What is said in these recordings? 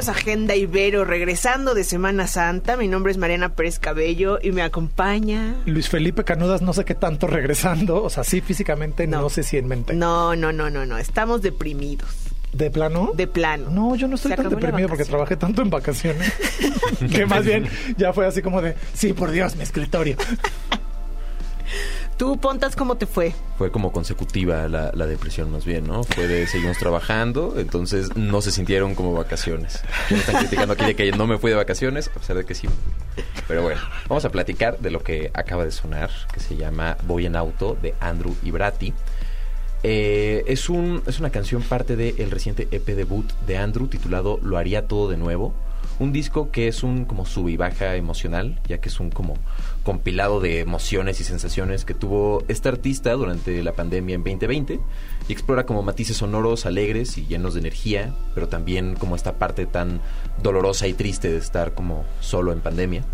Bienvenidos a Agenda Ibero, regresando de Semana Santa. Mi nombre es Mariana Pérez Cabello y me acompaña. Luis Felipe Canudas, no sé qué tanto regresando, o sea, sí físicamente, no, sé si en mente. No, no, no, no, no, estamos deprimidos. ¿De plano? De plano. No, yo no estoy tan deprimido porque trabajé tanto en vacaciones que más bien ya fue así como de, sí, por Dios, mi escritorio. Tú, Pontas, ¿cómo te fue? Fue como consecutiva la, depresión más bien, ¿no? Fue de seguimos trabajando, entonces no se sintieron como vacaciones. Me están criticando aquí de que no me fui de vacaciones, a pesar de que sí. Pero bueno, vamos a platicar de lo que acaba de sonar, que se llama Voy en auto, de Andrew Ibrati. Eh, es, un, es una canción parte del reciente EP debut de Andrew titulado Lo haría todo de nuevo. Un disco que es un como sub y baja emocional, ya que es un como compilado de emociones y sensaciones que tuvo este artista durante la pandemia en 2020 y explora como matices sonoros, alegres y llenos de energía, pero también como esta parte tan dolorosa y triste de estar como solo en pandemia.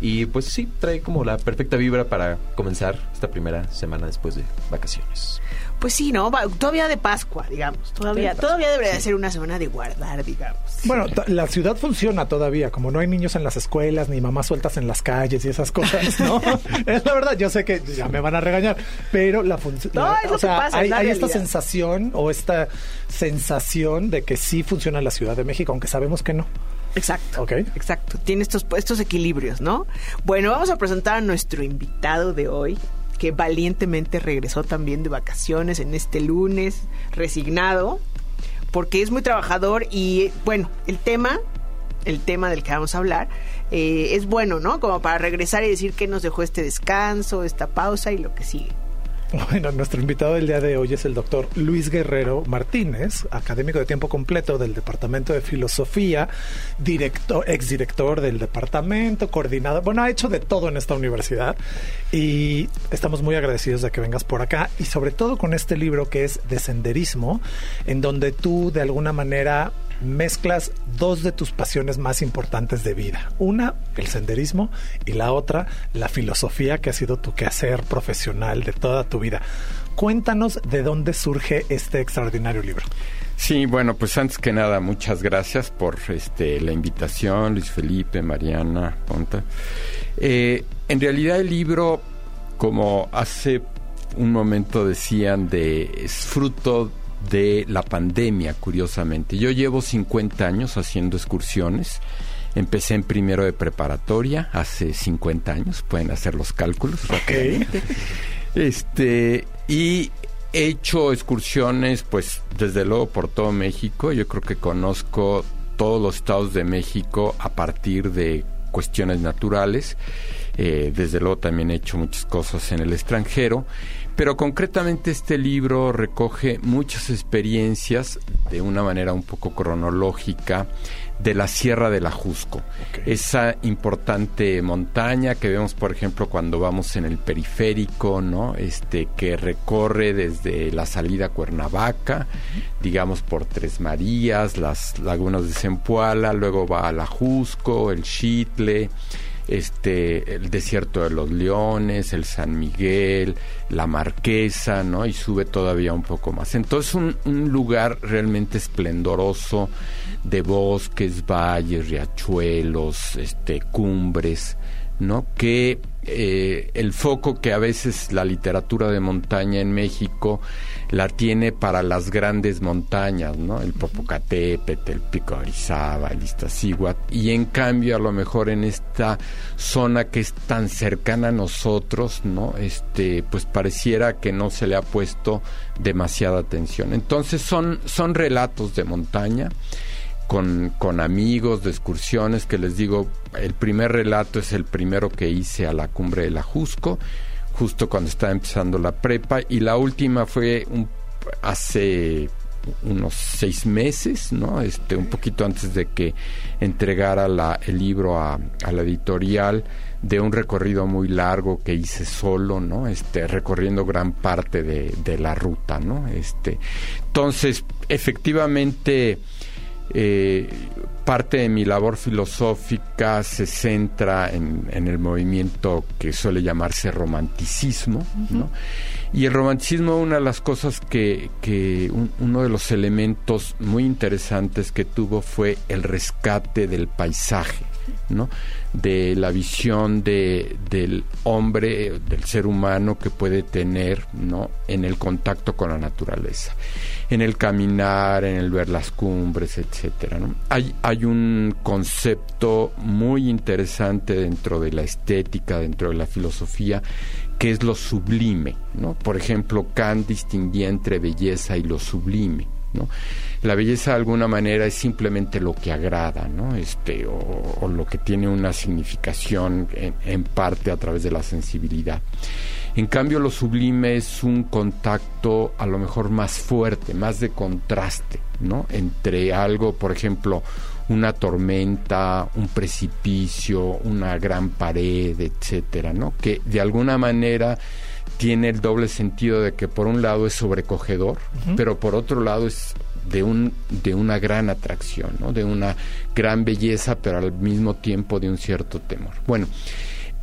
Y pues sí, trae como la perfecta vibra para comenzar esta primera semana después de vacaciones. Pues sí, ¿no? Va- Todavía de Pascua, digamos. Todavía, todavía debería de ser una semana de guardar, digamos. Bueno, la ciudad funciona todavía, como no hay niños en las escuelas, ni mamás sueltas en las calles y esas cosas, ¿no? es la verdad, yo sé que ya me van a regañar, pero la función... No, es lo o que pasa, es hay, la hay esta sensación o esta sensación de que sí funciona la Ciudad de México, aunque sabemos que no. Exacto. Ok. Exacto. Tiene estos, estos equilibrios, ¿no? Bueno, vamos a presentar a nuestro invitado de hoy, que valientemente regresó también de vacaciones en este lunes, resignado, porque es muy trabajador y, bueno, el tema, el tema del que vamos a hablar, eh, es bueno, ¿no? Como para regresar y decir que nos dejó este descanso, esta pausa y lo que sigue. Bueno, nuestro invitado del día de hoy es el doctor Luis Guerrero Martínez, académico de tiempo completo del Departamento de Filosofía, director, exdirector del departamento, coordinador, bueno, ha hecho de todo en esta universidad y estamos muy agradecidos de que vengas por acá y sobre todo con este libro que es de senderismo, en donde tú de alguna manera mezclas dos de tus pasiones más importantes de vida. Una, el senderismo, y la otra, la filosofía, que ha sido tu quehacer profesional de toda tu vida. Cuéntanos de dónde surge este extraordinario libro. Sí, bueno, pues antes que nada, muchas gracias por este, la invitación, Luis Felipe, Mariana, Ponta. Eh, en realidad el libro, como hace un momento decían, de, es fruto de la pandemia, curiosamente. Yo llevo 50 años haciendo excursiones. Empecé en primero de preparatoria hace 50 años, pueden hacer los cálculos. Este, y he hecho excursiones, pues, desde luego por todo México. Yo creo que conozco todos los estados de México a partir de cuestiones naturales. Eh, desde luego también he hecho muchas cosas en el extranjero. Pero concretamente este libro recoge muchas experiencias de una manera un poco cronológica de la Sierra del Ajusco. Esa importante montaña que vemos, por ejemplo, cuando vamos en el periférico, ¿no? Este que recorre desde la salida a Cuernavaca, digamos por Tres Marías, las lagunas de Zempoala, luego va al Ajusco, el Chitle, este el desierto de los leones, el San Miguel, la Marquesa, ¿no? Y sube todavía un poco más. Entonces un, lugar realmente esplendoroso de bosques, valles, riachuelos, este cumbres, ¿no? Que eh, el foco que a veces la literatura de montaña en México la tiene para las grandes montañas, ¿no? El Popocatépetl, el Pico Orizaba, el Iztaccíhuatl, y en cambio a lo mejor en esta zona que es tan cercana a nosotros, ¿no? Este, pues pareciera que no se le ha puesto demasiada atención. Entonces son, son relatos de montaña con, con amigos de excursiones que les digo, el primer relato es el primero que hice a la cumbre del Ajusco, justo cuando estaba empezando la prepa, y la última fue un, hace unos seis meses, ¿no? Este, un poquito antes de que entregara la, el libro a, la editorial de un recorrido muy largo que hice solo, ¿no? Este, recorriendo gran parte de, de la ruta, ¿no? Este, entonces, efectivamente, eh, parte de mi labor filosófica se centra en, en, el movimiento que suele llamarse romanticismo, ¿no? Y el romanticismo, una de las cosas que, que un, uno de los elementos muy interesantes que tuvo fue el rescate del paisaje, ¿no? de la visión de, del hombre, del ser humano que puede tener ¿no? en el contacto con la naturaleza, en el caminar, en el ver las cumbres. ¿no? Hay, un concepto muy interesante dentro de la estética, dentro de la filosofía, que es lo sublime. Por ejemplo, Kant distinguía entre belleza y lo sublime. La belleza de alguna manera es simplemente lo que agrada, ¿no? Este, o, o lo que tiene una significación en, en, parte a través de la sensibilidad. En cambio, lo sublime es un contacto a lo mejor más fuerte, más de contraste, ¿no? Entre algo, por ejemplo, una tormenta, un precipicio, una gran pared, etcétera, ¿no? Que de alguna manera tiene el doble sentido de que por un lado es sobrecogedor, uh -huh. pero por otro lado es de, un, de una gran atracción, ¿no? de una gran belleza, pero al mismo tiempo de un cierto temor. Bueno,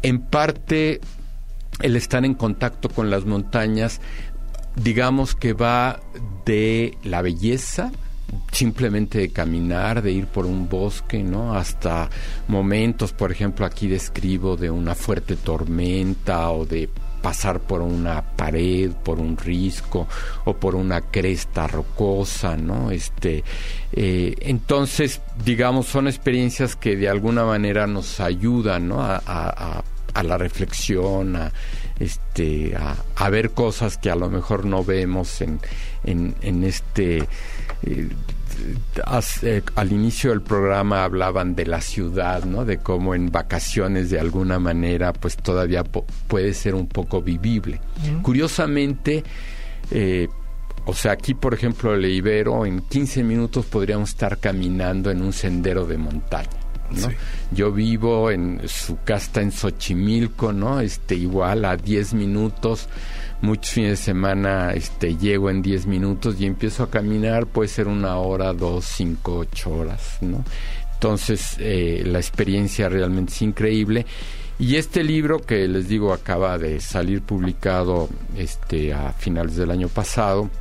en parte el estar en contacto con las montañas, digamos que va de la belleza, simplemente de caminar, de ir por un bosque, ¿no? Hasta momentos, por ejemplo, aquí describo de una fuerte tormenta o de pasar por una pared, por un risco o por una cresta rocosa, ¿no? Este, eh, entonces, digamos, son experiencias que de alguna manera nos ayudan. A, la reflexión, a, este, a, ver cosas que a lo mejor no vemos en este... Eh, Hace, al inicio del programa hablaban de la ciudad, ¿no? De cómo en vacaciones de alguna manera pues todavía puede ser un poco vivible. Uh -huh. Curiosamente, eh, o sea, aquí por ejemplo el Ibero, en 15 minutos podríamos estar caminando en un sendero de montaña. ¿No? Sí. Yo vivo en su casa en Xochimilco, ¿no? Este, igual a 10 minutos muchos fines de semana este, llego en 10 minutos y empiezo a caminar, puede ser una hora, dos, cinco, ocho horas, ¿no? Entonces, eh, la experiencia realmente es increíble. Y este libro que les digo acaba de salir publicado este, a finales del año pasado,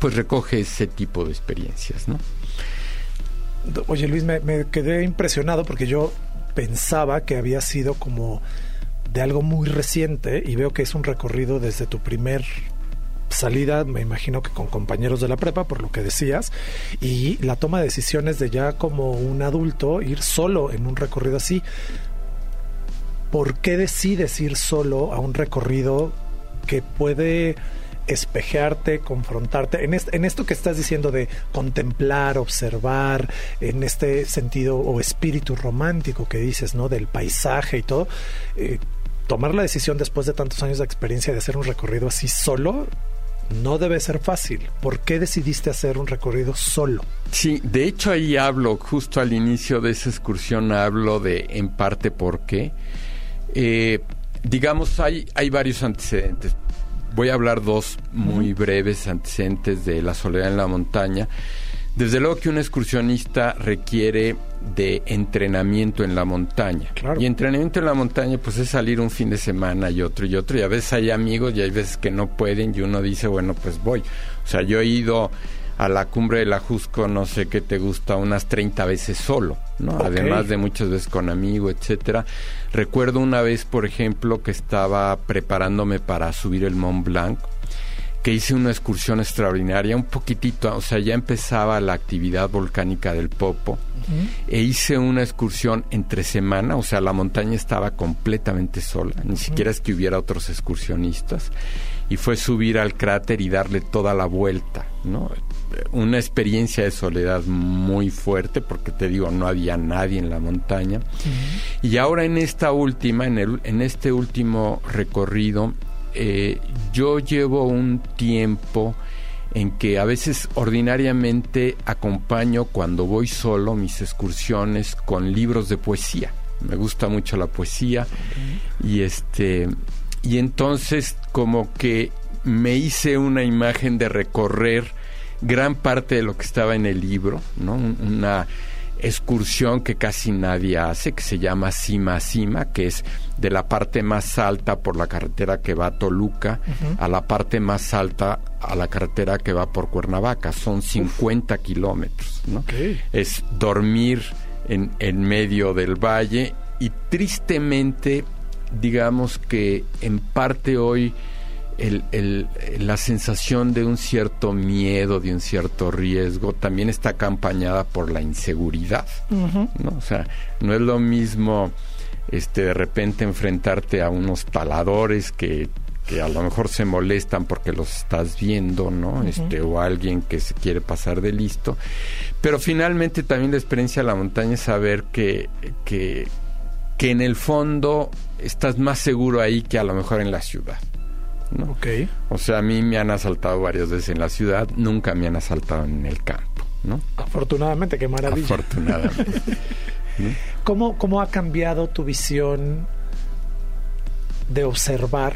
pues recoge ese tipo de experiencias, ¿no? Oye Luis, me, quedé impresionado porque yo pensaba que había sido como de algo muy reciente y veo que es un recorrido desde tu primer salida, me imagino que con compañeros de la prepa, por lo que decías, y la toma de decisiones de ya como un adulto ir solo en un recorrido así. ¿Por qué decides ir solo a un recorrido que puede espejearte, confrontarte, en, esto que estás diciendo de contemplar, observar, en este sentido o espíritu romántico que dices, ¿no? Del paisaje y todo, eh, tomar la decisión después de tantos años de experiencia de hacer un recorrido así solo no debe ser fácil. ¿Por qué decidiste hacer un recorrido solo? Sí, de hecho ahí hablo, justo al inicio de esa excursión hablo de en parte por qué. Eh, digamos, hay, hay varios antecedentes. Voy a hablar dos muy breves antecedentes de la soledad en la montaña. Desde luego que un excursionista requiere de entrenamiento en la montaña. Claro. Y entrenamiento en la montaña pues es salir un fin de semana y otro y otro. Y a veces hay amigos y hay veces que no pueden y uno dice, bueno, pues voy. O sea, yo he ido a la cumbre de la Jusco, no sé qué te gusta, unas 30 veces solo, ¿no? Okay. Además de muchas veces con amigo, etcétera. Recuerdo una vez, por ejemplo, que estaba preparándome para subir el Mont Blanc que hice una excursión extraordinaria, un poquitito, o sea, ya empezaba la actividad volcánica del Popo, uh -huh. e hice una excursión entre semana, o sea, la montaña estaba completamente sola, ni uh -huh. siquiera es que hubiera otros excursionistas, y fue subir al cráter y darle toda la vuelta, ¿no? Una experiencia de soledad muy fuerte, porque te digo, no había nadie en la montaña. Uh -huh. Y ahora en esta última, en, el, en este último recorrido, eh, yo llevo un tiempo en que a veces ordinariamente acompaño cuando voy solo mis excursiones con libros de poesía. Me gusta mucho la poesía y este y entonces como que me hice una imagen de recorrer gran parte de lo que estaba en el libro, ¿no? Una excursión que casi nadie hace, que se llama Cima a Cima, que es de la parte más alta por la carretera que va a Toluca a la parte más alta a la carretera que va por Cuernavaca. Son 50 kilómetros, ¿no? Es dormir en, en medio del valle y tristemente, digamos que en parte hoy el, la sensación de un cierto miedo, de un cierto riesgo, también está acompañada por la inseguridad. ¿no? O sea, no es lo mismo este, de repente enfrentarte a unos taladores que, que a lo mejor se molestan porque los estás viendo, ¿no? Este, o alguien que se quiere pasar de listo. Pero finalmente también la experiencia de la montaña es saber que, que, que en el fondo estás más seguro ahí que a lo mejor en la ciudad. ¿No? O sea, a mí me han asaltado varias veces en la ciudad, nunca me han asaltado en el campo, ¿no? Afortunadamente, qué maravilla. Afortunadamente. ¿Cómo, ¿Cómo ha cambiado tu visión de observar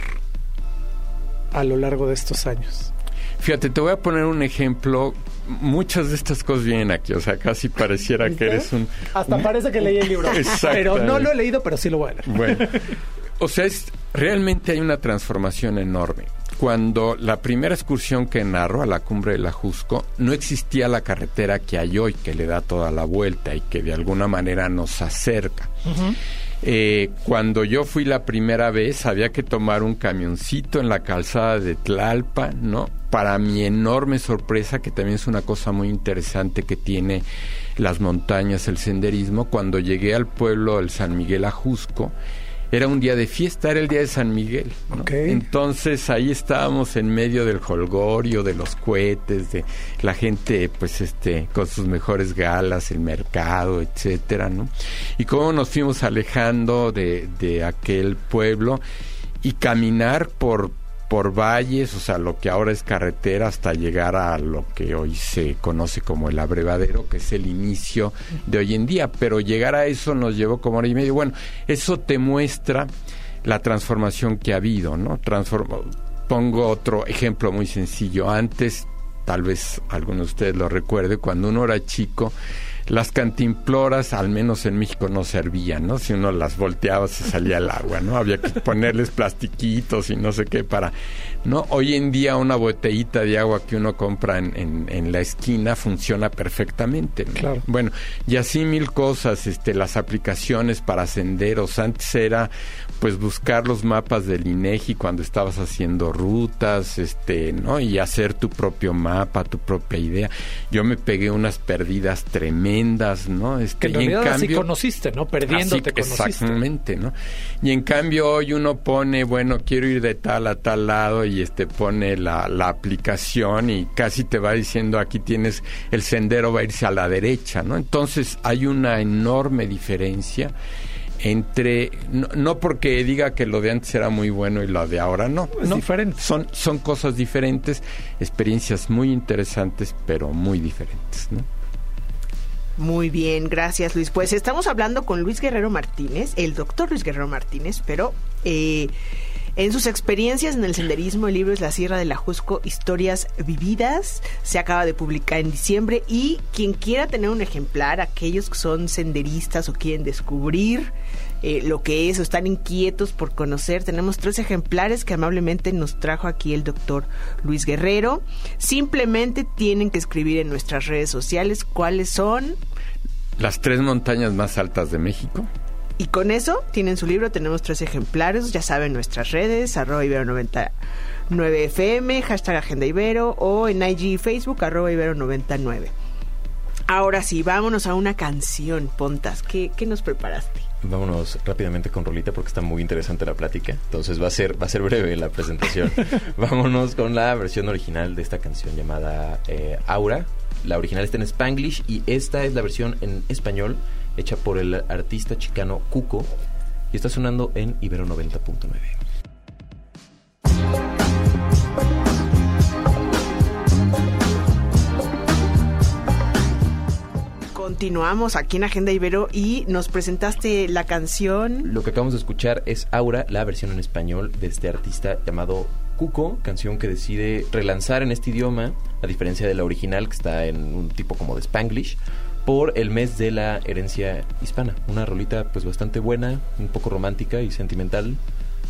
a lo largo de estos años? Fíjate, te voy a poner un ejemplo. Muchas de estas cosas vienen aquí, o sea, casi pareciera que eres un... Hasta parece que leí el libro. Pero no lo he leído, pero sí lo voy a leer. Bueno, o sea, es, realmente hay una transformación enorme. Cuando la primera excursión que narro a la cumbre de la Jusco, no existía la carretera que hay hoy, que le da toda la vuelta y que de alguna manera nos acerca. Eh, cuando yo fui la primera vez, había que tomar un camioncito en la calzada de Tlalpa, ¿no? Para mi enorme sorpresa, que también es una cosa muy interesante que tiene las montañas, el senderismo, cuando llegué al pueblo del San Miguel Ajusco, era un día de fiesta, era el día de San Miguel. Entonces ahí estábamos en medio del holgorio, de los cohetes, de la gente, pues este, con sus mejores galas, el mercado, etcétera, ¿no? Y cómo nos fuimos alejando de, de aquel pueblo y caminar por por valles, o sea, lo que ahora es carretera, hasta llegar a lo que hoy se conoce como el abrevadero, que es el inicio de hoy en día. Pero llegar a eso nos llevó como hora y media. Bueno, eso te muestra la transformación que ha habido, ¿no? Pongo otro ejemplo muy sencillo. Antes, tal vez alguno de ustedes lo recuerde, cuando uno era chico, las cantimploras, al menos en México, no servían, ¿no? Si uno las volteaba se salía el agua, ¿no? Había que ponerles plastiquitos y no sé qué para... ¿No? Hoy en día una botellita de agua que uno compra en, en, la esquina funciona perfectamente. Claro. Bueno, y así mil cosas, este, las aplicaciones para senderos. Antes era pues buscar los mapas del INEGI cuando estabas haciendo rutas, este, ¿no? Y hacer tu propio mapa, tu propia idea. Yo me pegué unas perdidas tremendas, ¿no? Este, que en realidad así conociste, ¿no? Perdiéndote conociste. Exactamente, ¿no? Y en cambio hoy uno pone, bueno, quiero ir de tal a tal lado y este pone la, la aplicación y casi te va diciendo aquí tienes el sendero va a irse a la derecha, ¿no? Entonces hay una enorme diferencia entre no, porque diga que lo de antes era muy bueno y lo de ahora no, es diferente. Son son cosas diferentes, experiencias muy interesantes, pero muy diferentes, ¿no? Muy bien, gracias Luis. Pues estamos hablando con Luis Guerrero Martínez, el doctor Luis Guerrero Martínez, pero eh, en sus experiencias en el senderismo, el libro es La Sierra de la Jusco, Historias Vividas. Se acaba de publicar en diciembre y quien quiera tener un ejemplar, aquellos que son senderistas o quieren descubrir eh, lo que es o están inquietos por conocer, tenemos tres ejemplares que amablemente nos trajo aquí el doctor Luis Guerrero. Simplemente tienen que escribir en nuestras redes sociales cuáles son. Las tres montañas más altas de México. Y con eso tienen su libro, tenemos tres ejemplares, ya saben, nuestras redes, arroba ibero99fm, hashtag agenda ibero o en IG y Facebook, arroba ibero99. Ahora sí, vámonos a una canción, Pontas. ¿Qué, ¿Qué, nos preparaste? Vámonos rápidamente con Rolita porque está muy interesante la plática. Entonces va a ser, va a ser breve la presentación. vámonos con la versión original de esta canción llamada eh, Aura. La original está en Spanglish y esta es la versión en español hecha por el artista chicano Cuco y está sonando en Ibero 90.9. Continuamos aquí en Agenda Ibero y nos presentaste la canción. Lo que acabamos de escuchar es Aura, la versión en español de este artista llamado Cuco, canción que decide relanzar en este idioma, a diferencia de la original que está en un tipo como de Spanglish por el mes de la herencia hispana. Una rolita pues bastante buena, un poco romántica y sentimental,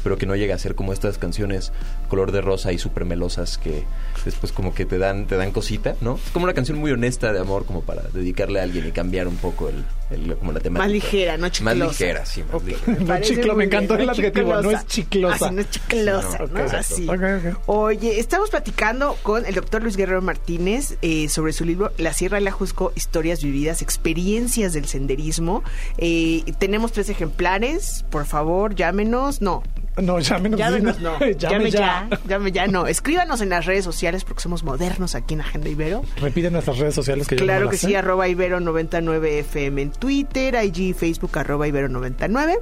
pero que no llega a ser como estas canciones color de rosa y súper melosas que después como que te dan, te dan cosita, ¿no? Es como una canción muy honesta de amor como para dedicarle a alguien y cambiar un poco el, el- como la temática. Más ligera, no chiclosa. Más ligera, sí, más ligera. No chiclo, muy me encantó bien, el adjetivo, no es chiclosa. Así no es chiclosa, No, ¿no? ok, Así. Ok, ok. Oye, estamos platicando con el doctor Luis Guerrero Martínez eh, sobre su libro La Sierra de la Jusco, Historias Vividas, Experiencias del Senderismo. Eh, tenemos tres ejemplares, por favor, llámenos. No, No, llámenos. llámenos no. Llame Llame ya. ya, llame ya, no. Escríbanos en las redes sociales porque somos modernos aquí en Agenda Ibero. Repite nuestras redes sociales que yo no Claro que sé. sí, arroba Ibero99FM en Twitter, IG, Facebook, arroba Ibero99.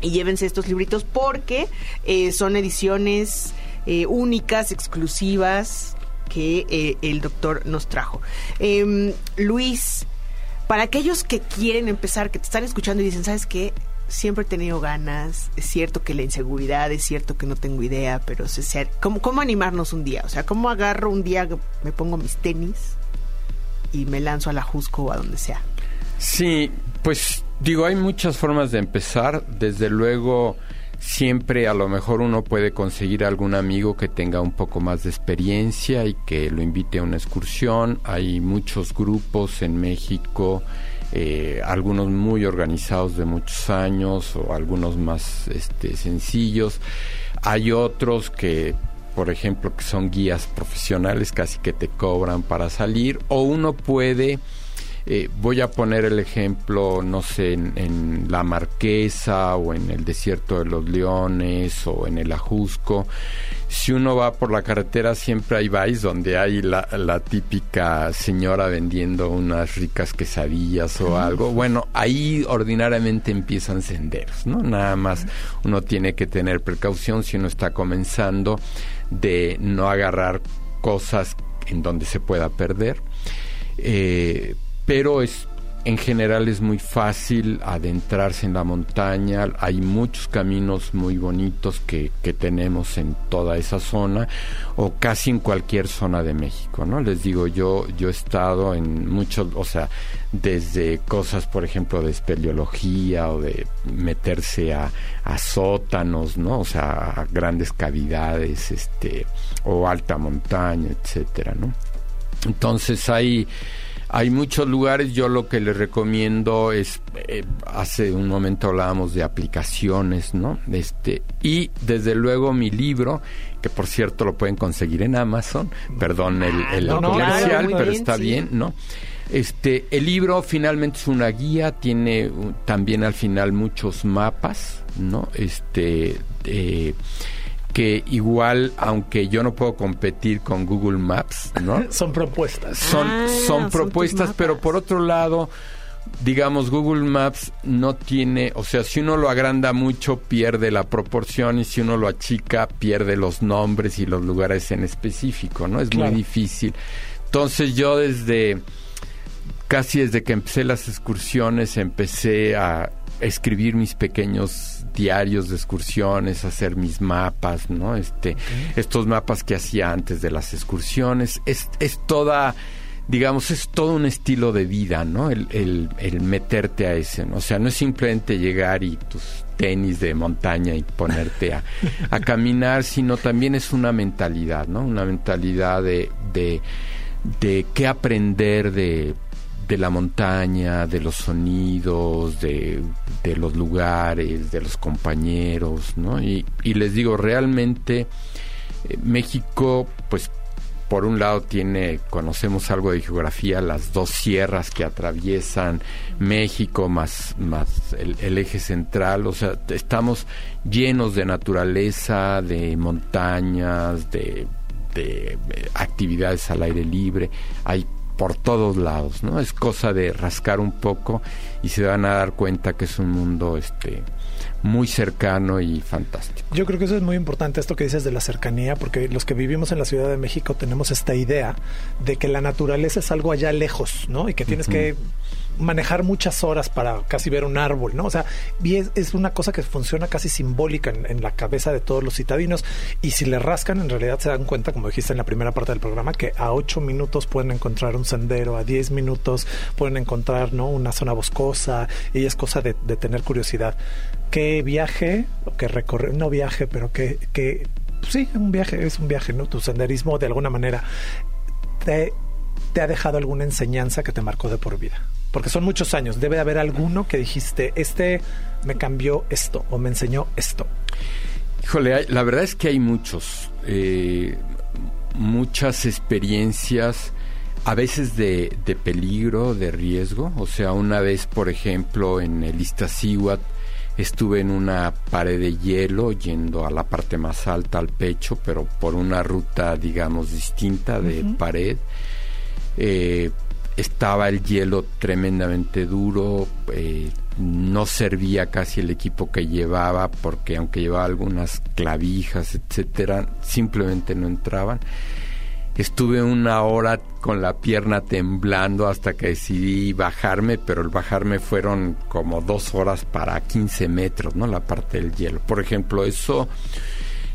Y llévense estos libritos porque eh, son ediciones eh, únicas, exclusivas que eh, el doctor nos trajo. Em, Luis, para aquellos que quieren empezar, que te están escuchando y dicen, ¿sabes qué? Siempre he tenido ganas, es cierto que la inseguridad, es cierto que no tengo idea, pero se- ¿cómo, ¿cómo animarnos un día? O sea, ¿cómo agarro un día, me pongo mis tenis y me lanzo a la Jusco o a donde sea? Sí, pues digo, hay muchas formas de empezar. Desde luego, siempre a lo mejor uno puede conseguir algún amigo que tenga un poco más de experiencia y que lo invite a una excursión. Hay muchos grupos en México, eh, algunos muy organizados de muchos años o algunos más este, sencillos. Hay otros que por ejemplo, que son guías profesionales, casi que te cobran para salir, o uno puede, eh, voy a poner el ejemplo, no sé, en, en La Marquesa o en el Desierto de los Leones o en el Ajusco. Si uno va por la carretera siempre hay bares donde hay la, la típica señora vendiendo unas ricas quesadillas o algo. Bueno, ahí ordinariamente empiezan senderos, ¿no? Nada más uno tiene que tener precaución si uno está comenzando de no agarrar cosas en donde se pueda perder. Eh, pero es en general es muy fácil adentrarse en la montaña, hay muchos caminos muy bonitos que, que, tenemos en toda esa zona o casi en cualquier zona de México, ¿no? Les digo, yo, yo he estado en muchos, o sea, desde cosas, por ejemplo, de espeleología o de meterse a, a sótanos, ¿no? O sea, a grandes cavidades, este, o alta montaña, etcétera, ¿no? Entonces hay hay muchos lugares, yo lo que les recomiendo es, eh, hace un momento hablábamos de aplicaciones, ¿no? Este, y desde luego mi libro, que por cierto lo pueden conseguir en Amazon, perdón el, el no, no, comercial, claro, pero bien, está sí. bien, ¿no? Este, el libro finalmente es una guía, tiene uh, también al final muchos mapas, ¿no? Este, eh, que igual, aunque yo no puedo competir con Google Maps, ¿no? son propuestas. Son, Ah, son propuestas, pero por otro lado, digamos, Google Maps no tiene, o sea, si uno lo agranda mucho, pierde la proporción y si uno lo achica, pierde los nombres y los lugares en específico, ¿no? Es Claro. muy difícil. Entonces yo desde, casi desde que empecé las excursiones, empecé a escribir mis pequeños diarios de excursiones, hacer mis mapas, ¿no? Este, estos mapas que hacía antes de las excursiones, es, es toda, digamos, es todo un estilo de vida, ¿no? El, el, el meterte a ese, ¿no? O sea, no es simplemente llegar y tus tenis de montaña y ponerte a, a caminar, sino también es una mentalidad, ¿no? Una mentalidad de, de, de qué aprender de de la montaña, de los sonidos, de, de, los lugares, de los compañeros, ¿no? Y, les digo, realmente eh, México, pues por un lado tiene, conocemos algo de geografía, las dos sierras que atraviesan México más, más el, el eje central, o sea, estamos llenos de naturaleza, de montañas, de, de, de actividades al aire libre, hay por todos lados, ¿no? Es cosa de rascar un poco y se van a dar cuenta que es un mundo este muy cercano y fantástico. Yo creo que eso es muy importante esto que dices de la cercanía, porque los que vivimos en la Ciudad de México tenemos esta idea de que la naturaleza es algo allá lejos, ¿no? Y que tienes uh -huh. que manejar muchas horas para casi ver un árbol, ¿no? O sea, es, una cosa que funciona casi simbólica en, la cabeza de todos los citadinos. Y si le rascan, en realidad se dan cuenta, como dijiste en la primera parte del programa, que a ocho minutos pueden encontrar un sendero, a diez minutos pueden encontrar, ¿no? Una zona boscosa, y es cosa de, tener curiosidad. ¿Qué viaje, o que recorre, no viaje, pero que, que sí, un viaje es un viaje, ¿no? Tu senderismo de alguna manera te ha dejado alguna enseñanza que te marcó de por vida. Porque son muchos años. Debe de haber alguno que dijiste, este me cambió esto o me enseñó esto. Híjole, hay, la verdad es que hay muchos, eh, muchas experiencias, a veces de, de, peligro, de riesgo. O sea, una vez, por ejemplo, en el Iztaccíhuatl, estuve en una pared de hielo yendo a la parte más alta, al pecho, pero por una ruta, digamos, distinta de uh -huh. pared. Eh, estaba el hielo tremendamente duro, eh, no servía casi el equipo que llevaba porque aunque llevaba algunas clavijas, etcétera, simplemente no entraban. Estuve una hora con la pierna temblando hasta que decidí bajarme, pero el bajarme fueron como dos horas para 15 metros, ¿no? La parte del hielo. Por ejemplo, eso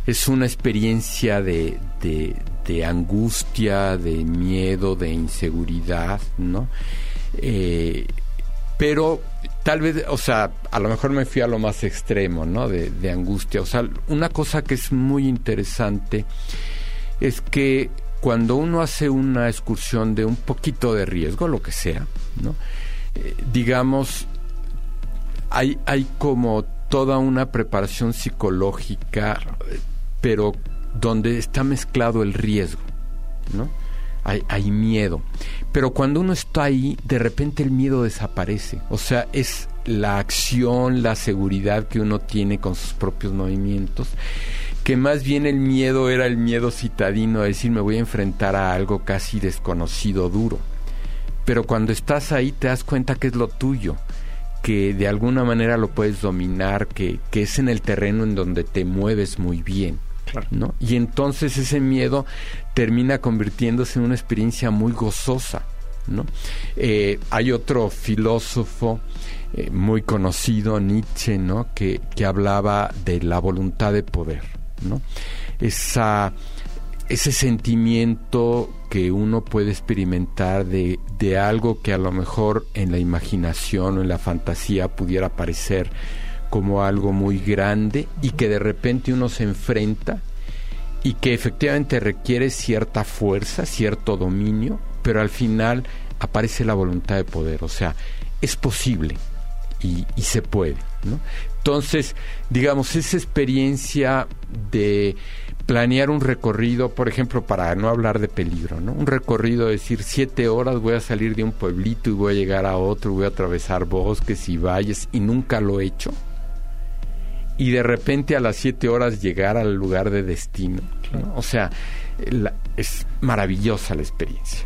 es una experiencia de, de, de angustia, de miedo, de inseguridad, ¿no? Eh, pero tal vez, o sea, a lo mejor me fui a lo más extremo, ¿no? De, angustia. O sea, una cosa que es muy interesante es que cuando uno hace una excursión de un poquito de riesgo, lo que sea, ¿no? Eh, digamos, hay, hay como toda una preparación psicológica, pero donde está mezclado el riesgo, ¿no? Hay, miedo. Pero cuando uno está ahí, de repente el miedo desaparece. O sea, es la acción, la seguridad que uno tiene con sus propios movimientos que más bien el miedo era el miedo citadino, a decir me voy a enfrentar a algo casi desconocido, duro. Pero cuando estás ahí te das cuenta que es lo tuyo, que de alguna manera lo puedes dominar, que, que es en el terreno en donde te mueves muy bien. Y entonces ese miedo termina convirtiéndose en una experiencia muy gozosa. ¿no? Eh, hay otro filósofo eh, muy conocido, Nietzsche, ¿no? que, que hablaba de la voluntad de poder. ¿no? Esa, ese sentimiento que uno puede experimentar de, de, algo que a lo mejor en la imaginación o en la fantasía pudiera parecer como algo muy grande y que de repente uno se enfrenta y que efectivamente requiere cierta fuerza, cierto dominio, pero al final aparece la voluntad de poder, o sea, es posible y, se puede. ¿no? Entonces, digamos, esa experiencia de planear un recorrido, por ejemplo, para no hablar de peligro, ¿no? Un recorrido, decir, siete horas voy a salir de un pueblito y voy a llegar a otro, voy a atravesar bosques y valles y nunca lo he hecho. Y de repente a las siete horas llegar al lugar de destino. ¿no? O sea, la, es maravillosa la experiencia.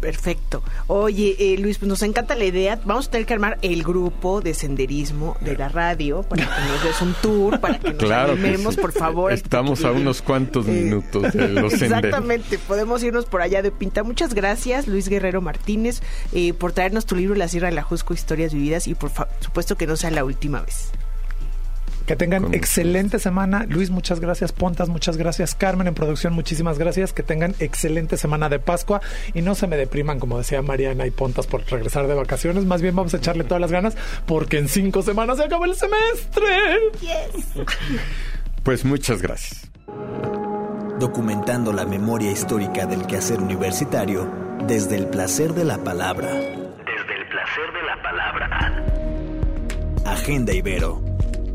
Perfecto. Oye, eh, Luis, pues nos encanta la idea. Vamos a tener que armar el grupo de senderismo de la radio para que nos des un tour, para que nos claro animemos, que sí. por favor. Estamos a unos cuantos eh, minutos de los Exactamente, senderos. podemos irnos por allá de pinta. Muchas gracias, Luis Guerrero Martínez, eh, por traernos tu libro La Sierra de la Jusco, Historias Vividas y por supuesto que no sea la última vez. Que tengan Con excelente gusto. semana. Luis, muchas gracias. Pontas, muchas gracias. Carmen en producción, muchísimas gracias. Que tengan excelente semana de Pascua y no se me depriman, como decía Mariana y Pontas, por regresar de vacaciones. Más bien vamos a echarle todas las ganas porque en cinco semanas se acaba el semestre. Yes. Pues muchas gracias. Documentando la memoria histórica del quehacer universitario desde el placer de la palabra. Desde el placer de la palabra. Agenda Ibero